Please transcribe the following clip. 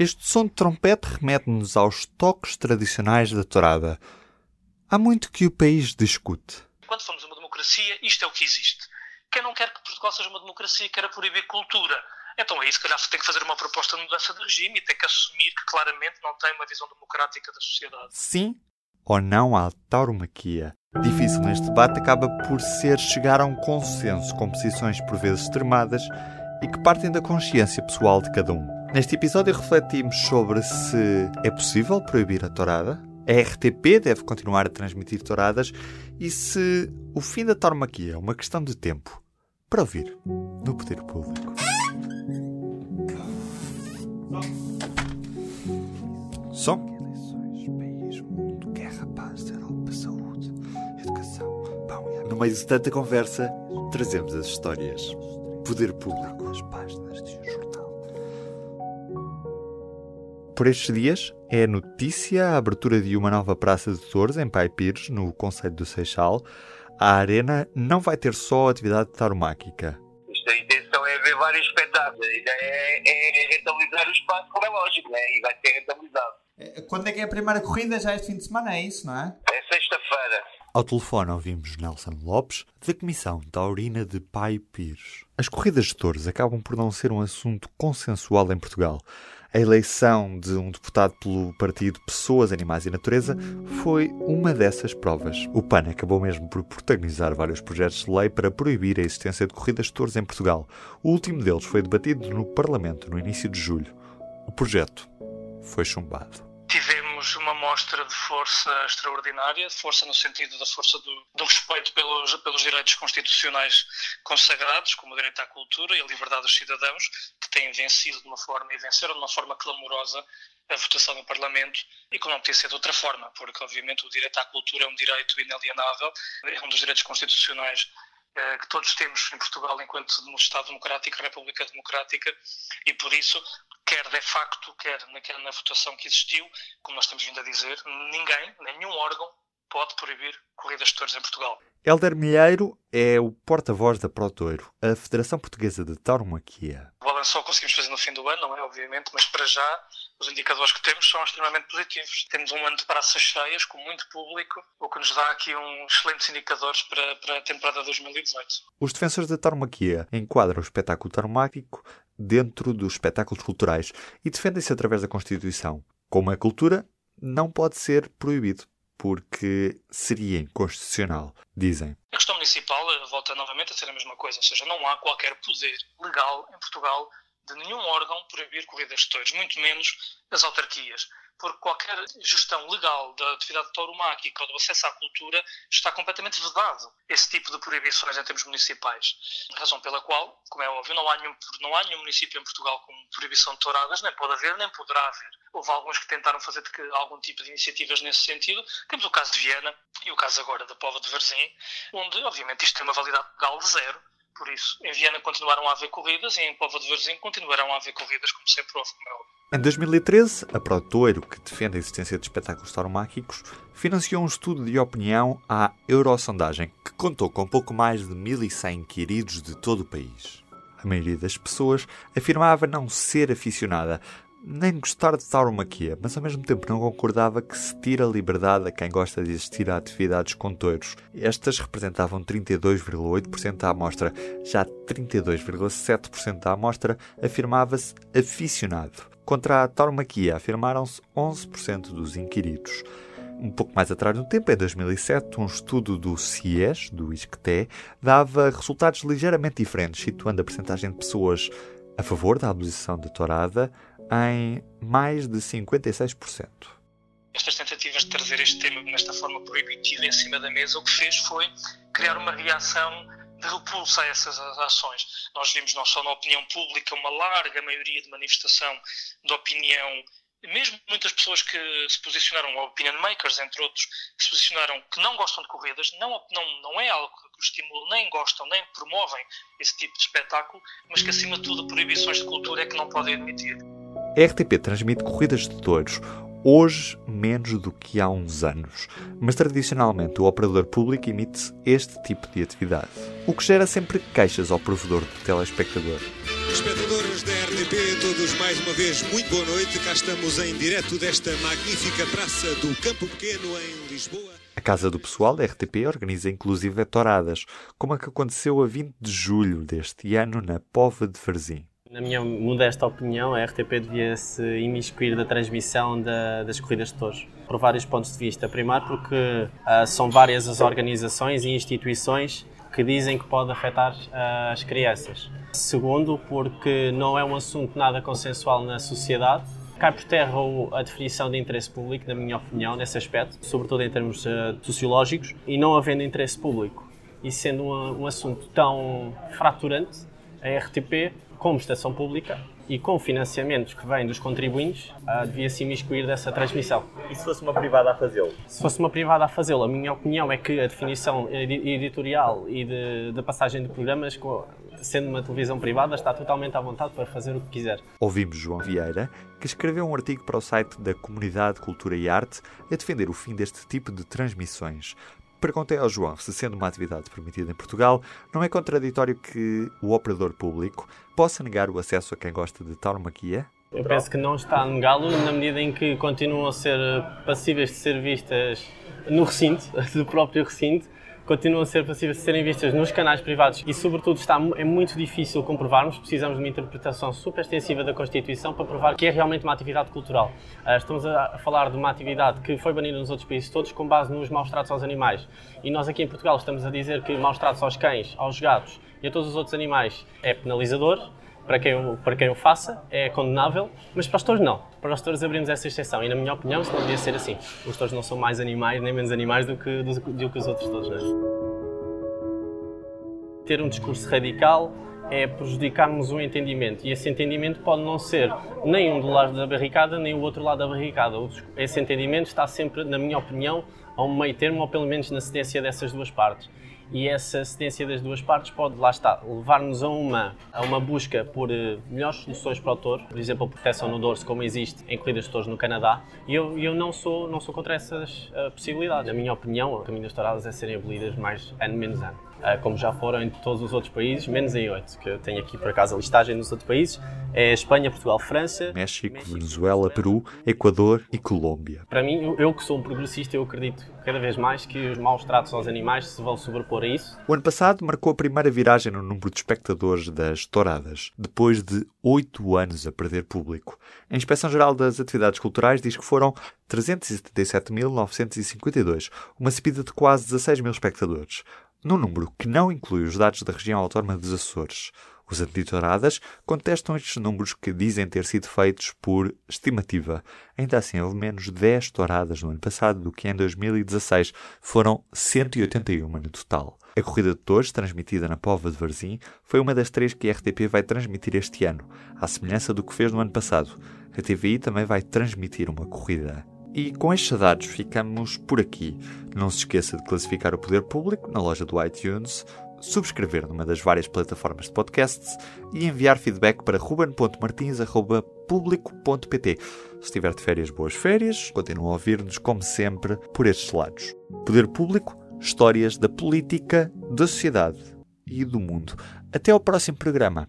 Este som de trompete remete-nos aos toques tradicionais da tourada. Há muito que o país discute. Quando formos uma democracia, isto é o que existe. Quem não quer que Portugal seja uma democracia quer proibir cultura. Então aí, se calhar, tem que fazer uma proposta de mudança de regime e tem que assumir que claramente não tem uma visão democrática da sociedade. Sim ou não à tauromaquia. Difícil neste debate acaba por ser chegar a um consenso com posições por vezes extremadas e que partem da consciência pessoal de cada um. Neste episódio refletimos sobre se é possível proibir a tourada, a RTP deve continuar a transmitir touradas e se o fim da tauromaquia é uma questão de tempo. Para ouvir no Poder Público. Som. No meio de tanta conversa, trazemos as histórias. Poder Público. As páginas de jornal. Por estes dias é notícia a abertura de uma nova praça de touros em Pai Pires, no Conselho do Seixal. A arena não vai ter só atividade tauromáquica. A intenção é ver vários espetáculos. A ideia é, é rentabilizar o espaço, como é lógico, né? e vai ser rentabilizado. Quando é que é a primeira corrida? Já este fim de semana, é isso, não é? É sexta-feira. Ao telefone ouvimos Nelson Lopes, da Comissão Taurina de Pai Pires. As corridas de touros acabam por não ser um assunto consensual em Portugal. A eleição de um deputado pelo partido Pessoas, Animais e Natureza foi uma dessas provas. O PAN acabou mesmo por protagonizar vários projetos de lei para proibir a existência de corridas de touros em Portugal. O último deles foi debatido no Parlamento no início de julho. O projeto foi chumbado tivemos uma mostra de força extraordinária, força no sentido da força do, do, respeito pelos, pelos direitos constitucionais consagrados, como o direito à cultura e a liberdade dos cidadãos, que têm vencido de uma forma e venceram de uma forma clamorosa a votação no Parlamento e que não podia ser de outra forma, porque obviamente o direito à cultura é um direito inalienável, é um dos direitos constitucionais eh, que todos temos em Portugal enquanto Estado democrático, República Democrática, e por isso quer de facto, quer na, na votação que existiu, como nós temos vindo a dizer, ninguém, nenhum órgão pode proibir corridas de touros em Portugal. Helder Milheiro é o porta-voz da Protoiro, a Federação Portuguesa de Tauromaquia. O balanço só conseguimos fazer no fim do ano, não é? Obviamente, mas para já os indicadores que temos são extremamente positivos. Temos um ano de praças cheias, com muito público, o que nos dá aqui uns excelentes indicadores para, para a temporada 2018. Os defensores da tauromaquia enquadram o espetáculo tauromáquico dentro dos espetáculos culturais e defendem-se através da Constituição. Como é cultura, não pode ser proibido porque seria inconstitucional, dizem. A questão municipal volta novamente a ser a mesma coisa, ou seja, não há qualquer poder legal em Portugal de nenhum órgão proibir corridas de touros, muito menos as autarquias porque qualquer gestão legal da atividade tauromáquica ou do acesso à cultura está completamente vedado esse tipo de proibições em termos municipais. Razão pela qual, como é óbvio, não há nenhum, não há nenhum município em Portugal com proibição de touradas, nem pode haver, nem poderá haver. Houve alguns que tentaram fazer algum tipo de iniciativas nesse sentido. Temos o caso de Viena e o caso agora da Pova de Varzim, onde, obviamente, isto tem uma validade legal de zero. Por isso, em Viena continuaram a haver corridas e em Pova de Varzim continuarão a haver corridas, como sempre houve, como é. Em 2013, a Protoeiro, que defende a existência de espetáculos tauromáquicos, financiou um estudo de opinião à Eurosondagem, que contou com pouco mais de 1.100 inquiridos de todo o país. A maioria das pessoas afirmava não ser aficionada, nem gostar de tauromaquia, mas ao mesmo tempo não concordava que se tira liberdade a quem gosta de assistir a atividades com touros. Estas representavam 32,8% da amostra, já 32,7% da amostra afirmava-se aficionado. Contra a tauromaquia afirmaram-se 11% dos inquiridos. Um pouco mais atrás no tempo, em 2007, um estudo do CIES, do ISCTE, dava resultados ligeiramente diferentes, situando a percentagem de pessoas a favor da abolição da tourada em mais de 56%. Estas tentativas de trazer este tema nesta forma proibitiva em cima da mesa, o que fez foi criar uma reação de repulsa a essas ações. Nós vimos não só na opinião pública uma larga maioria de manifestação de opinião mesmo muitas pessoas que se posicionaram, opinion makers, entre outros, que se posicionaram que não gostam de corridas, não, não, não é algo que os estimulam, nem gostam, nem promovem esse tipo de espetáculo, mas que, acima de tudo, proibições de cultura é que não podem admitir. A RTP transmite corridas de touros, hoje menos do que há uns anos, mas tradicionalmente o operador público emite este tipo de atividade, o que gera sempre queixas ao provedor de telespectador. Espectadores da RTP, todos mais uma vez, muito boa noite. Cá estamos em direto desta magnífica praça do Campo Pequeno, em Lisboa. A Casa do Pessoal da RTP organiza inclusive touradas, como a que aconteceu a 20 de julho deste ano na Pova de Varzim. Na minha modesta opinião, a RTP devia se imiscuir da transmissão da, das corridas de touros, por vários pontos de vista. Primeiro, porque uh, são várias as organizações e instituições que dizem que pode afetar uh, as crianças. Segundo, porque não é um assunto nada consensual na sociedade. Cai por terra a definição de interesse público, na minha opinião, nesse aspecto, sobretudo em termos uh, sociológicos, e não havendo interesse público e sendo um, um assunto tão fraturante, a RTP, como estação pública, e com financiamentos que vêm dos contribuintes, uh, devia se imiscuir dessa transmissão. E se fosse uma privada a fazê-lo? Se fosse uma privada a fazê-lo, a minha opinião é que a definição editorial e de, de passagem de programas, sendo uma televisão privada, está totalmente à vontade para fazer o que quiser. Ouvimos João Vieira, que escreveu um artigo para o site da Comunidade Cultura e Arte a defender o fim deste tipo de transmissões. Perguntei ao João se, sendo uma atividade permitida em Portugal, não é contraditório que o operador público possa negar o acesso a quem gosta de tauromaquia? Eu penso que não está a negá-lo na medida em que continuam a ser passíveis de ser vistas no recinto, do próprio recinto, continuam a ser passíveis de serem vistas nos canais privados e, sobretudo, está, é muito difícil comprovarmos. Precisamos de uma interpretação super extensiva da Constituição para provar que é realmente uma atividade cultural. Uh, estamos a falar de uma atividade que foi banida nos outros países todos com base nos maus tratos aos animais. E nós aqui em Portugal estamos a dizer que maus tratos aos cães, aos gatos e a todos os outros animais é penalizador para quem, para quem o faça, é condenável, mas para os touros não. Para os touros abrimos essa exceção e, na minha opinião, isso não devia ser assim. Os touros não são mais animais nem menos animais do que, do, do que os outros não é? Ter um discurso radical é prejudicarmos o entendimento e esse entendimento pode não ser nem um do lado da barricada nem o outro lado da barricada. Esse entendimento está sempre, na minha opinião, a um meio termo ou pelo menos na cedência dessas duas partes e essa cedência das duas partes pode, lá está, levar-nos a uma, a uma busca por uh, melhores soluções para o touro, por exemplo, a proteção no dorso, como existe em corridas de touros no Canadá, e eu, eu não, sou, não sou contra essas uh, possibilidades. Na minha opinião, o caminho das touradas é serem abolidas mais ano menos ano. Uh, como já foram em todos os outros países, menos em oito, que eu tenho aqui por acaso a listagem nos outros países, é Espanha, Portugal, França, México, México Venezuela, Peru, Equador e Colômbia. Para mim, eu, eu que sou um progressista, eu acredito cada vez mais que os maus tratos aos animais se vão sobrepor a isso. O ano passado marcou a primeira viragem no número de espectadores das touradas, depois de oito anos a perder público. A Inspeção Geral das Atividades Culturais diz que foram 377.952, uma subida de quase 16 mil espectadores num número que não inclui os dados da região autónoma dos Açores. Os antitoradas contestam estes números que dizem ter sido feitos por estimativa. Ainda assim, houve menos 10 touradas no ano passado do que em 2016. Foram 181 no total. A corrida de touros, transmitida na Pova de Varzim, foi uma das três que a RTP vai transmitir este ano, à semelhança do que fez no ano passado. A TVI também vai transmitir uma corrida. E com estes dados ficamos por aqui. Não se esqueça de classificar o Poder Público na loja do iTunes, subscrever numa das várias plataformas de podcasts e enviar feedback para ruben.martins.público.pt. Se tiver de férias, boas férias. Continuam a ouvir-nos, como sempre, por estes lados. Poder Público, histórias da política, da sociedade e do mundo. Até ao próximo programa.